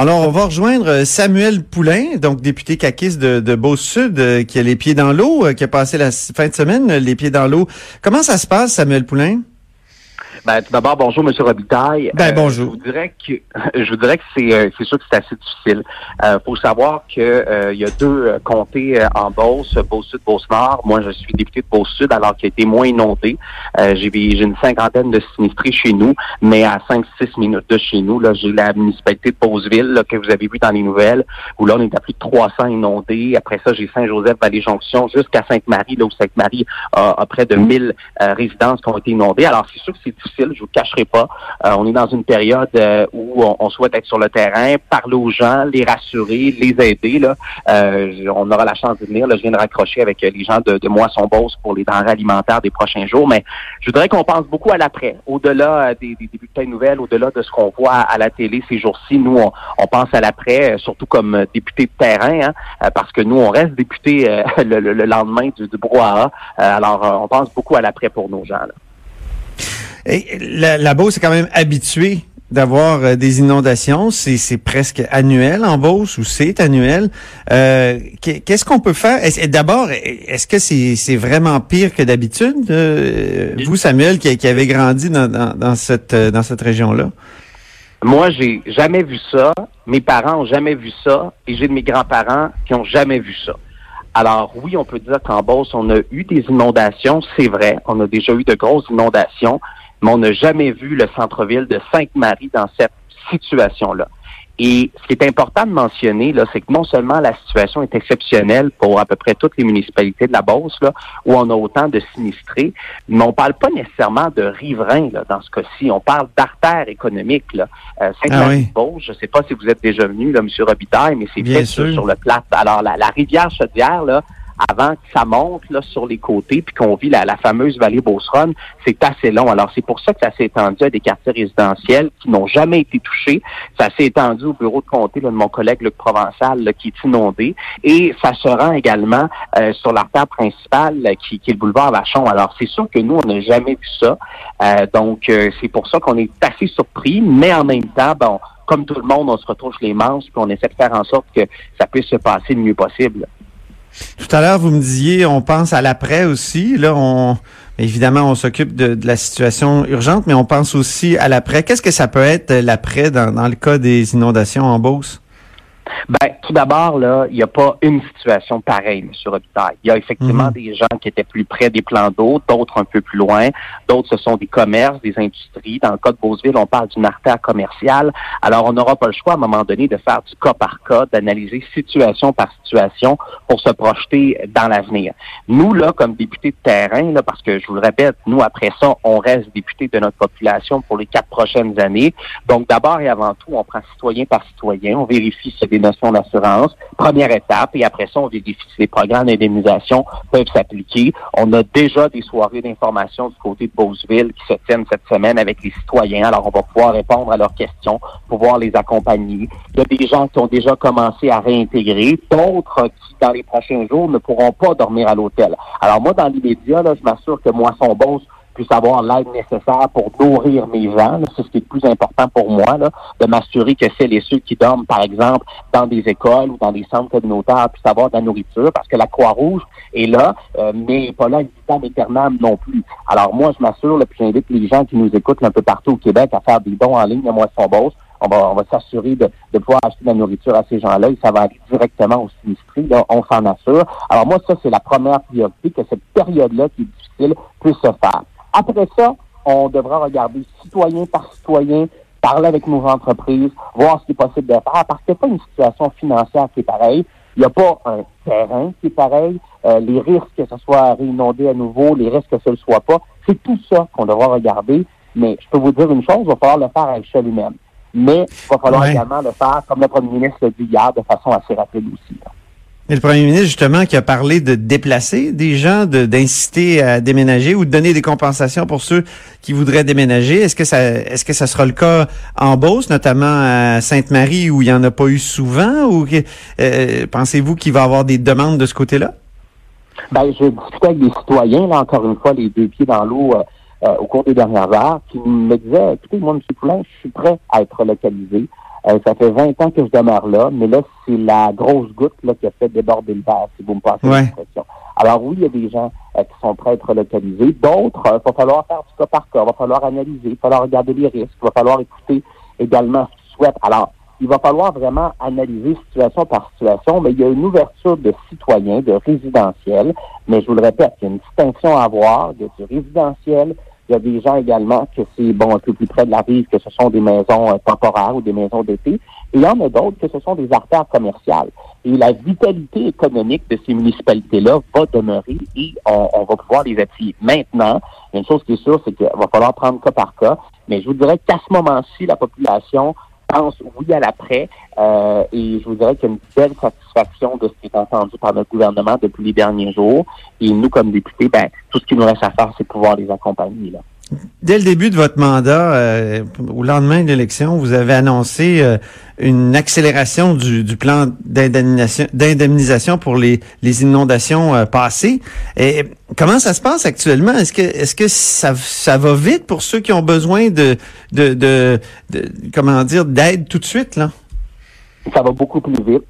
Alors, on va rejoindre Samuel Poulain, donc député caquiste de, de Beauce-Sud, euh, qui a les pieds dans l'eau, euh, qui a passé la fin de semaine les pieds dans l'eau. Comment ça se passe, Samuel Poulain? Ben, tout d'abord, bonjour, M. Robitaille. Ben, bonjour. je vous dirais que je vous dirais que c'est euh, c'est sûr que c'est assez difficile. Euh, faut savoir que euh, il y a deux comtés en Beauce, Beauce-Sud, Beauce-Nord. Moi, je suis député de Beauce-Sud, alors qu'il a été moins inondé. j'ai j'ai une cinquantaine de sinistrés chez nous, mais à 5-6 minutes de chez nous, là, j'ai la municipalité de Beauceville, que vous avez vu dans les nouvelles, où là, on est à plus de 300 inondés. Après ça, j'ai Saint-Joseph, Vallée-Jonction, jusqu'à Sainte-Marie, là où Sainte-Marie a, a, près de 1000 résidences qui ont été inondées. Alors, c'est sûr que c'est difficile je vous cacherai pas. Euh, on est dans une période euh, où on, souhaite être sur le terrain, parler aux gens, les rassurer, les aider. Là. Euh, on aura la chance de venir. Là, je viens de raccrocher avec les gens de, de Moisson-Beauce pour les denrées alimentaires des prochains jours. Mais je voudrais qu'on pense beaucoup à l'après. Au-delà des, des, des, bulletins de nouvelles, au-delà de ce qu'on voit à la télé ces jours-ci, nous, on, pense à l'après, surtout comme député de terrain, hein, parce que nous, on reste député le, lendemain du, du brouhaha. alors, on pense beaucoup à l'après pour nos gens. Là. La, la est quand même habituée d'avoir euh, des inondations. C'est presque annuel en Beauce ou c'est annuel. Euh, Qu'est-ce qu'on peut faire? D'abord, est-ce que c'est vraiment pire que d'habitude? Euh, vous, Samuel, qui, qui avez grandi dans, cette, dans cette région-là? Moi, j'ai jamais vu ça. Mes parents ont jamais vu ça. Et j'ai de mes grands-parents qui ont jamais vu ça. Alors oui, on peut dire qu'en Beauce, on a eu des inondations, c'est vrai. On a déjà eu de grosses inondations mais on n'a jamais vu le centre-ville de Sainte-Marie dans cette situation-là. Et ce qui est important de mentionner, là, c'est que non seulement la situation est exceptionnelle pour à peu près toutes les municipalités de la Beauce, là, où on a autant de sinistrés, mais on parle pas nécessairement de riverains là, dans ce cas-ci. On parle d'artères économiques. Là. Euh, Sainte-Marie-Beauce, ah je ne sais pas si vous êtes déjà venu, là, M. Robitaille, mais c'est fait sur, sur, le plat. Alors, la, la rivière Chaudière, là, avant que ça monte là, sur les côtés, puis qu'on vit la, la, fameuse vallée Beauceronne, c'est assez long. Alors, c'est pour ça que ça s'est étendu à des quartiers résidentiels qui n'ont jamais été touchés. Ça s'est étendu au bureau de comté de mon collègue Luc Provençal, qui est inondé. Et ça se rend également euh, sur l'artère principale, qui, qui, est le boulevard Vachon. Alors, c'est sûr que nous, on n'a jamais vu ça. Euh, donc, euh, c'est pour ça qu'on est assez surpris, mais en même temps, bon, comme tout le monde, on se retrouve les manches, puis on essaie de faire en sorte que ça puisse se passer le mieux possible. Tout à l'heure, vous me disiez, on pense à l'après aussi. Là, on évidemment, on s'occupe de, la situation urgente, mais on pense aussi à l'après. Qu'est-ce que ça peut être l'après dans, dans le cas des inondations en Beauce? Ben, tout d'abord, là, il n'y a pas une situation pareille, M. Robitaille. Il y a effectivement mhm. des gens qui étaient plus près des plans d'eau, d'autres un peu plus loin, d'autres ce sont des commerces, des industries. Dans le cas de Beauceville, on parle d'une artère commerciale. Alors, on n'aura pas le choix à un moment donné de faire du cas par cas, d'analyser situation par situation pour se projeter dans l'avenir. Nous, là, comme députés de terrain, là, parce que je vous le répète, nous, après ça, on reste députés de notre population pour les quatre prochaines années. Donc, d'abord et avant tout, on prend citoyen par citoyen, on vérifie si des notions d'assurance. Première étape, et après ça, on vérifie si les programmes d'indemnisation peuvent s'appliquer. On a déjà des soirées d'information du côté de Beauceville qui se tiennent cette semaine avec les citoyens. Alors, on va pouvoir répondre à leurs questions, pouvoir les accompagner. Il y a des gens qui ont déjà commencé à réintégrer, d'autres qui, dans les prochains jours, ne pourront pas dormir à l'hôtel. Alors, moi, dans l'immédiat, je m'assure que Moisson Beauce puisse avoir l'aide nécessaire pour nourrir mes gens. C'est ce qui est le plus important pour moi, là, de m'assurer que celles et ceux qui dorment, par exemple, dans des écoles ou dans des centres communautaires puissent avoir de la nourriture, parce que la Croix-Rouge est là, euh, mais pas là temps éternel non plus. Alors moi, je m'assure, puis j'invite les gens qui nous écoutent un peu partout au Québec à faire des dons en ligne à Moisson Beauce. On va, on va s'assurer de, de, pouvoir acheter de la nourriture à ces gens-là et ça va aller directement aux sinistrés. Là, on s'en assure. Alors moi, ça, c'est la première priorité, que cette période-là qui est difficile puisse se faire. Après ça, on devra regarder citoyen par citoyen, parler avec nos entreprises, voir ce qui est possible de faire, parce qu'il n'y a pas une situation financière qui est pareille. Il n'y a pas un terrain qui est pareil. Euh, les risques que ce soit réinondé à nouveau, les risques que ce ne soit pas, c'est tout ça qu'on devra regarder. Mais je peux vous dire une chose, il va falloir le faire à échelle humaine. Mais il va falloir également le faire, comme le premier ministre l'a dit hier, de façon assez rapide aussi. Et le premier ministre, justement, qui a parlé de déplacer des gens, d'inciter à déménager ou de donner des compensations pour ceux qui voudraient déménager. Est-ce que ça est-ce que ça sera le cas en Beauce, notamment à Sainte-Marie, où il n'y en a pas eu souvent? Ou euh, pensez-vous qu'il va y avoir des demandes de ce côté-là? Ben, je discutais avec des citoyens, là, encore une fois, les deux pieds dans l'eau euh, euh, au cours des dernières heures, qui me disaient, écoutez, moi, M. Poulin, je suis prêt à être localisé. Euh, ça fait 20 ans que je demeure là, mais là, c'est la grosse goutte là, qui a fait déborder le verre, si vous me passez l'expression. Alors oui, il y a des gens euh, qui sont prêts à être localisés. D'autres, il va falloir faire du cas par cas, il va falloir analyser, il va falloir regarder les risques, il va falloir écouter également ce qu'ils souhaitent. Alors, il va falloir vraiment analyser situation par situation, mais il y a une ouverture de citoyens, de résidentiels, mais je vous le répète, il y a une distinction à avoir de du résidentiel. Il y a des gens également que c'est bon un peu plus près de la rive, que ce sont des maisons euh, temporaires ou des maisons d'été. Et il y en a d'autres que ce sont des artères commerciales. Et la vitalité économique de ces municipalités-là va demeurer et on, on va pouvoir les appuyer. Maintenant, une chose qui est sûre, c'est qu'il va falloir prendre cas par cas. Mais je vous dirais qu'à ce moment-ci, la population pense oui à l'après. Euh, et je vous dirais qu'il y a une belle satisfaction de ce qui est entendu par notre gouvernement depuis les derniers jours. Et nous, comme députés, ben, tout ce qui nous reste à faire, c'est pouvoir les accompagner. Là. Dès le début de votre mandat, euh, au lendemain de l'élection, vous avez annoncé euh, une accélération du, du plan d'indemnisation pour les, les inondations euh, passées. Et comment ça se passe actuellement? Est-ce que est-ce que ça, ça va vite pour ceux qui ont besoin de de, de, de comment dire d'aide tout de suite là? Ça va beaucoup plus vite.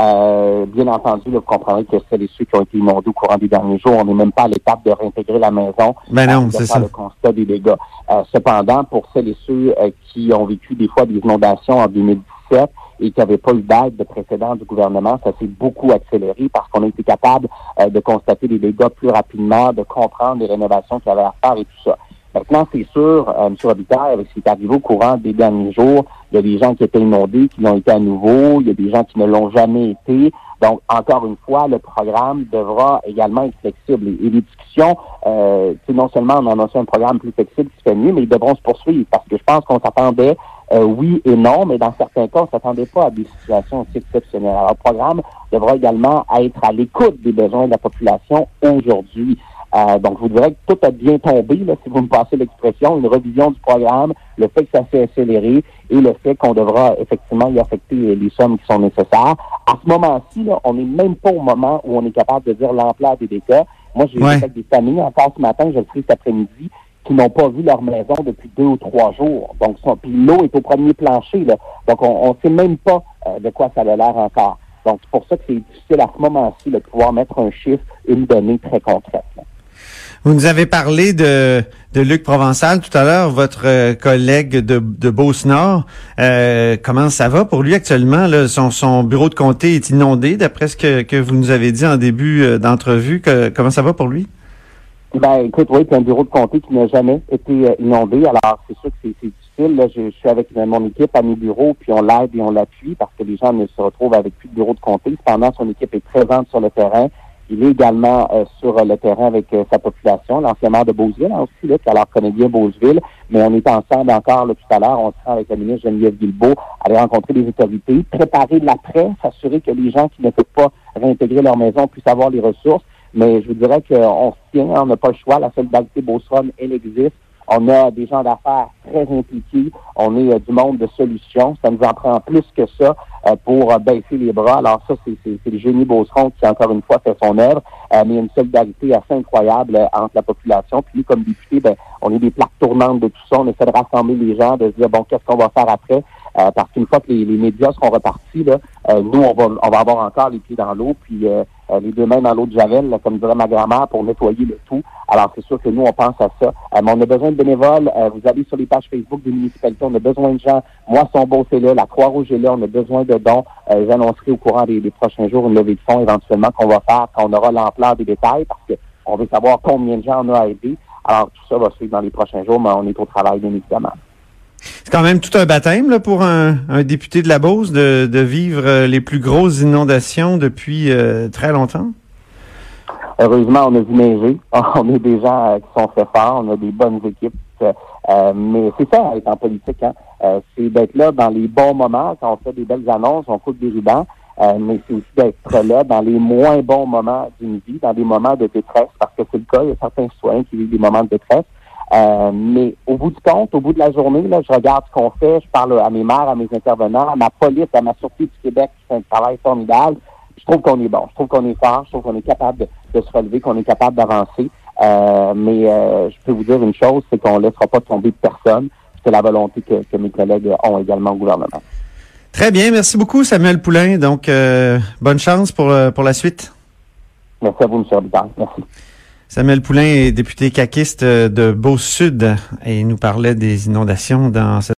Euh, bien entendu, vous comprendrez que celles et ceux qui ont été inondés au courant des derniers jours, on n'est même pas à l'étape de réintégrer la maison. Ben non, c'est ça. le constat des dégâts. Euh, cependant, pour celles et ceux euh, qui ont vécu des fois des inondations en 2017 et qui n'avaient pas eu d'aide de précédent du gouvernement, ça s'est beaucoup accéléré parce qu'on a été capable de constater les dégâts plus rapidement, de comprendre les rénovations qu'il y avait à faire et tout ça. Maintenant, c'est sûr, euh, M. Robitaille, avec ce qui est arrivé au courant des derniers jours, il y a des gens qui étaient inondés, qui l'ont été à nouveau, il y a des gens qui ne l'ont jamais été. Donc, encore une fois, le programme devra également être flexible. Et, les discussions, euh, non seulement on a un programme plus flexible qui se fait mieux, mais ils devront se poursuivre parce que je pense qu'on s'attendait euh, oui et non, mais dans certains cas, on ne s'attendait pas à des situations aussi exceptionnelles. Alors, le programme devra également être à l'écoute des besoins de la population aujourd'hui. Euh, donc, je vous dirais que tout a bien tombé, là, si vous me passez l'expression, une revision du programme, le fait que ça s'est accéléré et le fait qu'on devra effectivement y affecter les sommes qui sont nécessaires. À ce moment-ci, on n'est même pas au moment où on est capable de dire l'ampleur des dégâts. Moi, j'ai ouais. des familles, encore ce matin, je le ferai cet après-midi, qui n'ont pas vu leur maison depuis deux ou trois jours. Donc, puis l'eau est au premier plancher. Là. Donc, on ne sait même pas euh, de quoi ça a l'air encore. Donc, c'est pour ça que c'est difficile à ce moment-ci de pouvoir mettre un chiffre, une donnée très concrète. Vous nous avez parlé de, de Luc Provençal tout à l'heure, votre euh, collègue de, de Beauce-Nord. Euh, comment ça va pour lui actuellement? Là? Son, son bureau de comté est inondé, d'après ce que, que vous nous avez dit en début euh, d'entrevue. comment ça va pour lui? Ben, écoute, oui, c'est un bureau de comté qui n'a jamais été inondé. Alors, c'est sûr que c'est difficile. Là, je, suis avec mon équipe à mes bureaux, puis on l'aide et on l'appuie parce que les gens ne se retrouvent avec plus de bureau de comté. Cependant, son équipe est présente sur le terrain. Il est également euh, sur le terrain avec euh, sa population, l'ancien maire de Beauceville hein, aussi, là, qui alors connaît bien Beauceville, mais on est ensemble encore là, tout à l'heure, on sera avec la ministre Geneviève Guilbeault, aller rencontrer les autorités, préparer l'après, s'assurer que les gens qui ne peuvent pas réintégrer leur maison puissent avoir les ressources. Mais je vous dirais qu'on se tient, on n'a pas le choix, la solidarité Beauceron, elle existe. On a des gens d'affaires très impliqués. On est euh, du monde de solutions. Ça nous en prend plus que ça euh, pour euh, baisser les bras. Alors ça, c'est le génie Beauceron qui, encore une fois, fait son œuvre. mais il y a une solidarité assez incroyable entre la population. Puis comme député, ben, on est des plaques tournantes de tout ça. On essaie de rassembler les gens, de se dire, bon, qu'est-ce qu'on va faire après? Parce qu'une fois que les, médias seront repartis, là, nous, on va, on va avoir encore les pieds dans l'eau, puis les deux mains dans l'eau de Javel, comme dirait ma grand-mère, pour nettoyer le tout. Alors, c'est sûr que nous, on pense à ça. Euh, mais on a besoin de bénévoles. Euh, vous allez sur les pages Facebook des municipalités. On a besoin de gens. Moi, son beau, c'est là. La Croix-Rouge est là. On a besoin de dons. Euh, J'annoncerai au courant des, prochains jours une levée de fonds éventuellement qu'on va faire quand on aura l'ampleur des détails parce qu'on veut savoir combien de gens on a à aider. Alors, tout ça va suivre dans les prochains jours, mais on est au travail, bien évidemment. C'est quand même tout un baptême là, pour un, député de la Beauce de, vivre les plus grosses inondations depuis très longtemps? Heureusement, on a vu neiger. On a des gens euh, qui sont très forts. On a des bonnes équipes. Euh, mais c'est ça, être en politique. Hein. Euh, c'est d'être là dans les bons moments, quand on fait des belles annonces, on coupe des rubans. mais c'est aussi d'être là dans les moins bons moments d'une vie, dans des moments de détresse, parce que c'est le cas. Il y a certains citoyens qui vivent des moments de détresse. Mais au bout du compte, au bout de la journée, là, je regarde ce qu'on fait, je parle à mes maires, à mes intervenants, à ma police, à ma Sûreté du Québec qui fait un travail formidable je trouve qu'on est bon, je trouve qu'on est fort, je trouve qu'on est capable de, se relever, qu'on est capable d'avancer. Euh, mais euh, je peux vous dire une chose, c'est qu'on ne laissera pas tomber de personne. C'est la volonté que, mes collègues ont également au gouvernement. Très bien, merci beaucoup Samuel Poulain. Donc, euh, bonne chance pour, euh, pour la suite. Merci à vous, M. Robitaille. Merci. Samuel Poulain est député caquiste de Beau-Sud et il nous parlait des inondations dans cette